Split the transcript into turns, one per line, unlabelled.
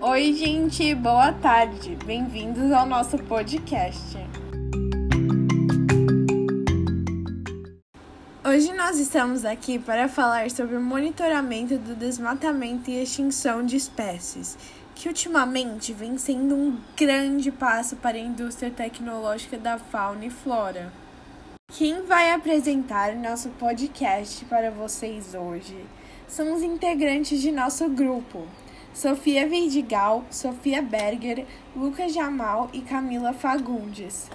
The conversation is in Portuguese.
Oi, gente, boa tarde. Bem-vindos ao nosso podcast. Hoje nós estamos aqui para falar sobre o monitoramento do desmatamento e extinção de espécies, que ultimamente vem sendo um grande passo para a indústria tecnológica da fauna e flora. Quem vai apresentar nosso podcast para vocês hoje são os integrantes de nosso grupo. Sofia Vidigal, Sofia Berger, Lucas Jamal e Camila Fagundes.